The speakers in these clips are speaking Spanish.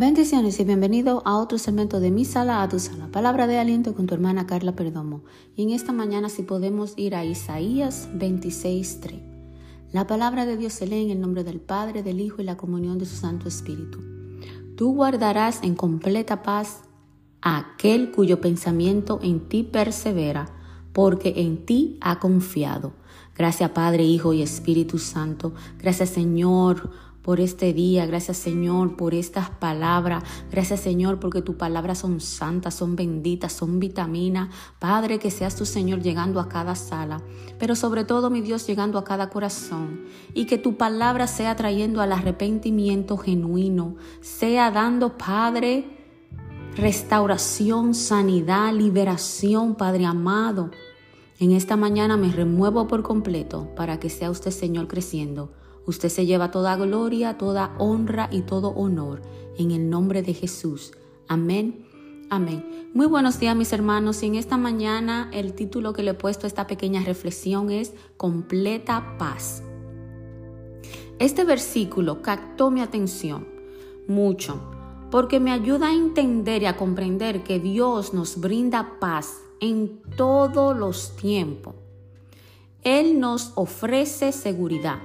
Bendiciones y bienvenido a otro segmento de Mi Sala a tu Sala, palabra de aliento con tu hermana Carla Perdomo. Y en esta mañana si podemos ir a Isaías 26.3. La palabra de Dios se lee en el nombre del Padre, del Hijo y la comunión de su Santo Espíritu. Tú guardarás en completa paz a aquel cuyo pensamiento en ti persevera, porque en ti ha confiado. Gracias Padre, Hijo y Espíritu Santo. Gracias Señor por este día. Gracias Señor por estas palabras. Gracias Señor porque tus palabras son santas, son benditas, son vitaminas. Padre, que seas tu Señor llegando a cada sala, pero sobre todo mi Dios llegando a cada corazón. Y que tu palabra sea trayendo al arrepentimiento genuino, sea dando, Padre, restauración, sanidad, liberación, Padre amado. En esta mañana me remuevo por completo para que sea usted, Señor, creciendo Usted se lleva toda gloria, toda honra y todo honor en el nombre de Jesús. Amén. Amén. Muy buenos días mis hermanos y en esta mañana el título que le he puesto a esta pequeña reflexión es Completa paz. Este versículo captó mi atención mucho porque me ayuda a entender y a comprender que Dios nos brinda paz en todos los tiempos. Él nos ofrece seguridad.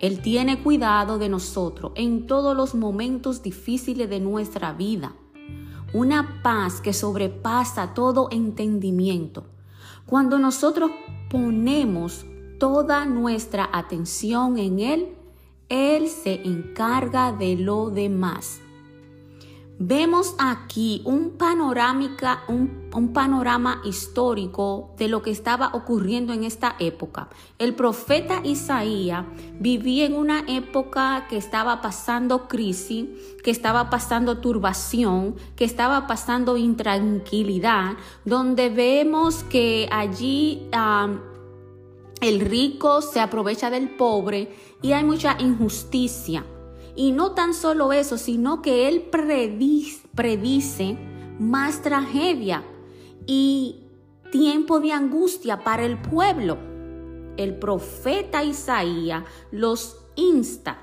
Él tiene cuidado de nosotros en todos los momentos difíciles de nuestra vida. Una paz que sobrepasa todo entendimiento. Cuando nosotros ponemos toda nuestra atención en Él, Él se encarga de lo demás. Vemos aquí un, panorámica, un, panorama histórico de lo que estaba ocurriendo en esta época. El profeta Isaías vivía en una época que estaba pasando crisis, que estaba pasando turbación, que estaba pasando intranquilidad, donde vemos que allí el rico se aprovecha del pobre y hay mucha injusticia. Y no tan solo eso, sino que Él predice, más tragedia y tiempo de angustia para el pueblo. El profeta Isaías los insta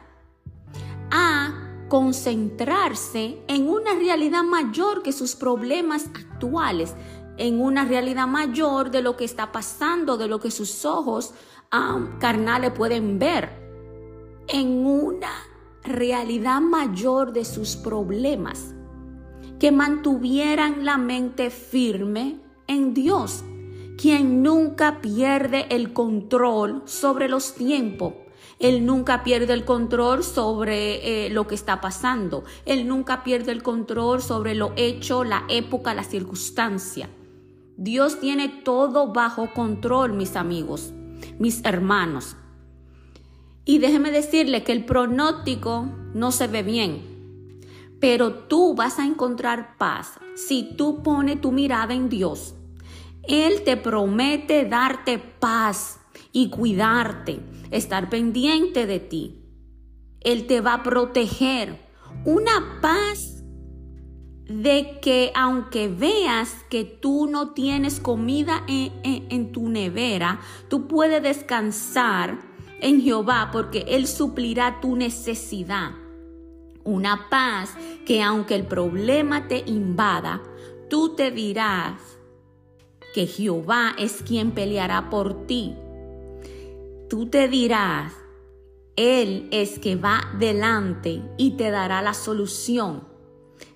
a concentrarse en una realidad mayor que sus problemas actuales, en una realidad mayor de lo que está pasando, de lo que sus ojos carnales pueden ver, en una realidad mayor de sus problemas, que mantuvieran la mente firme en Dios, quien nunca pierde el control sobre los tiempos. Él nunca pierde el control sobre eh, lo que está pasando. Él nunca pierde el control sobre lo hecho, la época, la circunstancia. Dios tiene todo bajo control, mis amigos, mis hermanos. Y déjeme decirle que el pronóstico no se ve bien, pero tú vas a encontrar paz si tú pones tu mirada en Dios. Él te promete darte paz y cuidarte, estar pendiente de ti. Él te va a proteger. Una paz de que aunque veas que tú no tienes comida en, en tu nevera, tú puedes descansar en Jehová porque Él suplirá tu necesidad. Una paz que aunque el problema te invada, tú te dirás que Jehová es quien peleará por ti. Tú te dirás, Él es que va delante y te dará la solución.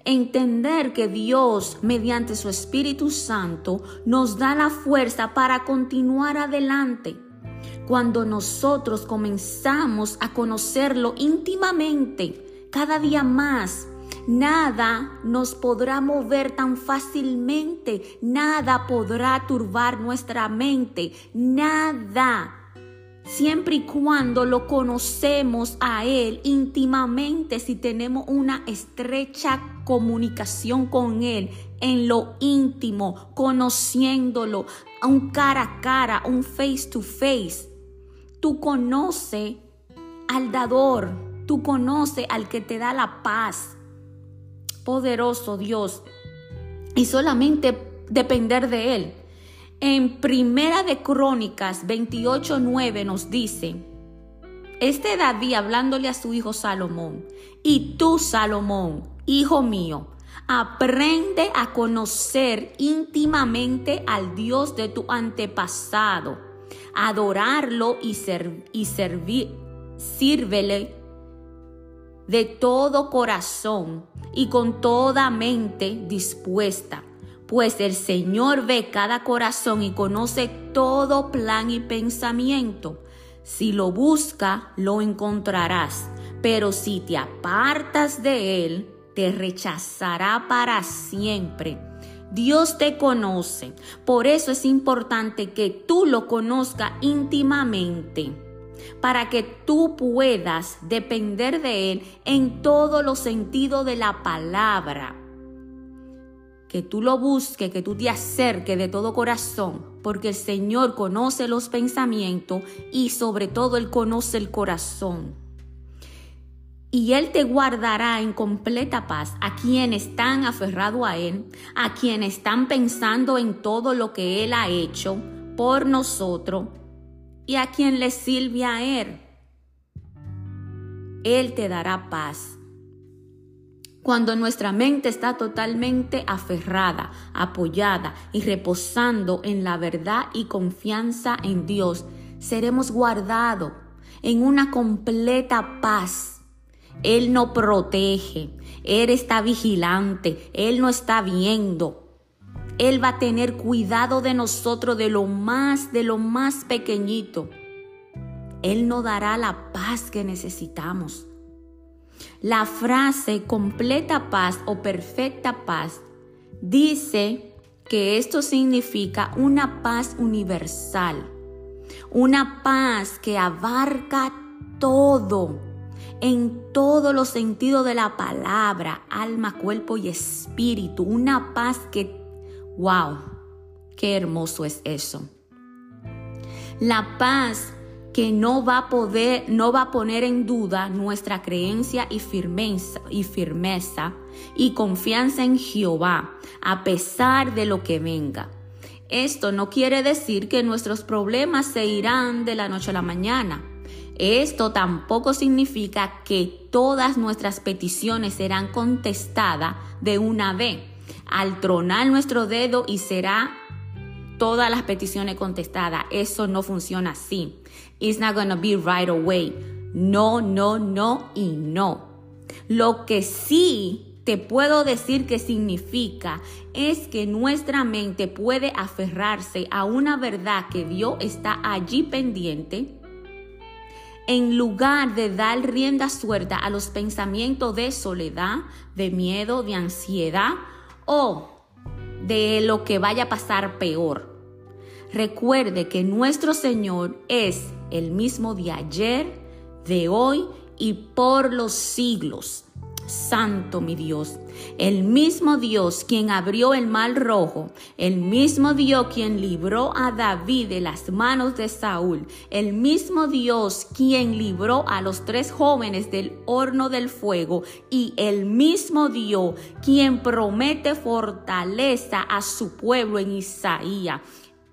Entender que Dios, mediante su Espíritu Santo, nos da la fuerza para continuar adelante cuando nosotros comenzamos a conocerlo íntimamente, cada día más, Nada nos podrá mover tan fácilmente, nada podrá turbar nuestra mente, nada. Siempre y cuando lo conocemos a Él íntimamente, si tenemos una estrecha comunicación con Él en lo íntimo, conociéndolo, a un cara a cara, un face to face, Tú conoce al dador, tú conoce al que te da la paz. Poderoso Dios. Y solamente depender de Él. En Primera de Crónicas 28.9 nos dice, este David hablándole a su hijo Salomón, y tú Salomón, hijo mío, aprende a conocer íntimamente al Dios de tu antepasado, adorarlo y, y servir, sírvele de todo corazón y con toda mente dispuesta, pues el Señor ve cada corazón y conoce todo plan y pensamiento. Si lo busca, lo encontrarás, pero si te apartas de él, te rechazará para siempre. Dios te conoce, por eso es importante que tú lo conozcas íntimamente para que tú puedas depender de Él en todos los sentidos de la palabra. Que tú lo busques, que tú te acerques de todo corazón, porque el Señor conoce los pensamientos y sobre todo Él conoce el corazón. Y Él te guardará en completa paz a quienes están aferrados a Él, a quienes están pensando en todo lo que Él ha hecho por nosotros y a quien le sirve a Él. Él te dará paz. Cuando nuestra mente está totalmente aferrada, apoyada y reposando en la verdad y confianza en Dios, seremos guardados en una completa paz. Él no protege, Él está vigilante, Él no está viendo, él va a tener cuidado de nosotros, de lo más, de lo más pequeñito. Él nos dará la paz que necesitamos. La frase completa paz o perfecta paz dice que esto significa una paz universal, una paz que abarca todo, en todos los sentidos de la palabra, alma, cuerpo y espíritu, una paz que ¡Wow! ¡Qué hermoso es eso! La paz que no va a poder, no va a poner en duda nuestra creencia y firmeza, y firmeza y confianza en Jehová, a pesar de lo que venga. Esto no quiere decir que nuestros problemas se irán de la noche a la mañana. Esto tampoco significa que todas nuestras peticiones serán contestadas de una vez al tronar nuestro dedo y será todas las peticiones contestadas. Eso no funciona así. It's not gonna be right away. No, no, no y no. Lo que sí te puedo decir que significa es que nuestra mente puede aferrarse a una verdad que Dios está allí pendiente en lugar de dar rienda suelta a los pensamientos de soledad, de miedo, de ansiedad o de lo que vaya a pasar peor. Recuerde que nuestro Señor es el mismo de ayer, de hoy y por los siglos. Santo mi Dios, el mismo Dios quien abrió el mar rojo, el mismo Dios quien libró a David de las manos de Saúl, el mismo Dios quien libró a los tres jóvenes del horno del fuego y el mismo Dios quien promete fortaleza a su pueblo en Isaías.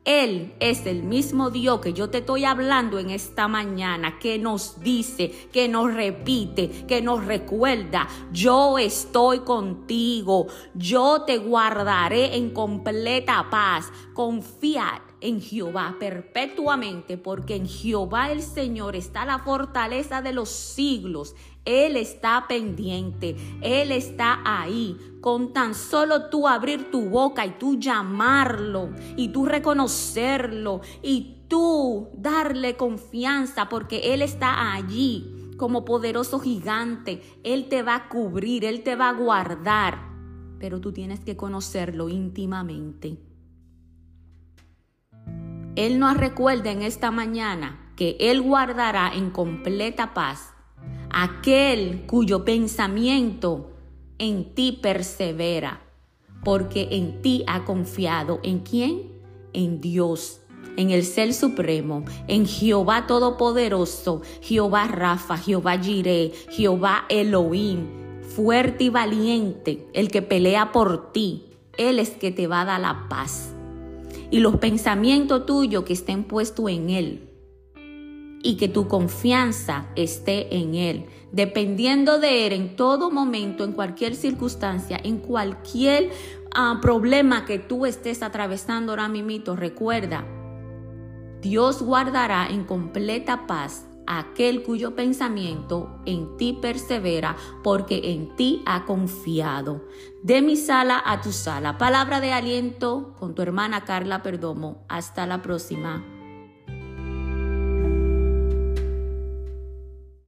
Él es el mismo Dios que yo te estoy hablando en esta mañana, que nos dice, que nos repite, que nos recuerda, yo estoy contigo, yo te guardaré en completa paz. Confía en Jehová perpetuamente, porque en Jehová el Señor está la fortaleza de los siglos. Él está pendiente, Él está ahí. Con tan solo tú abrir tu boca y tú llamarlo y tú reconocerlo y tú darle confianza porque Él está allí como poderoso gigante. Él te va a cubrir, Él te va a guardar, pero tú tienes que conocerlo íntimamente. Él nos recuerda en esta mañana que Él guardará en completa paz aquel cuyo pensamiento en ti persevera, porque en ti ha confiado. ¿En quién? En Dios, en el Ser Supremo, en Jehová Todopoderoso, Jehová Rafa, Jehová Jireh, Jehová Elohim, fuerte y valiente, el que pelea por ti. Él es que te va a dar la paz y los pensamientos tuyos que estén puestos en Él. Y que tu confianza esté en Él, dependiendo de Él en todo momento, en cualquier circunstancia, en cualquier ah, problema que tú estés atravesando ahora mismo. Recuerda, Dios guardará en completa paz aquel cuyo pensamiento en ti persevera, porque en ti ha confiado. De mi sala a tu sala. Palabra de aliento con tu hermana Carla Perdomo. Hasta la próxima.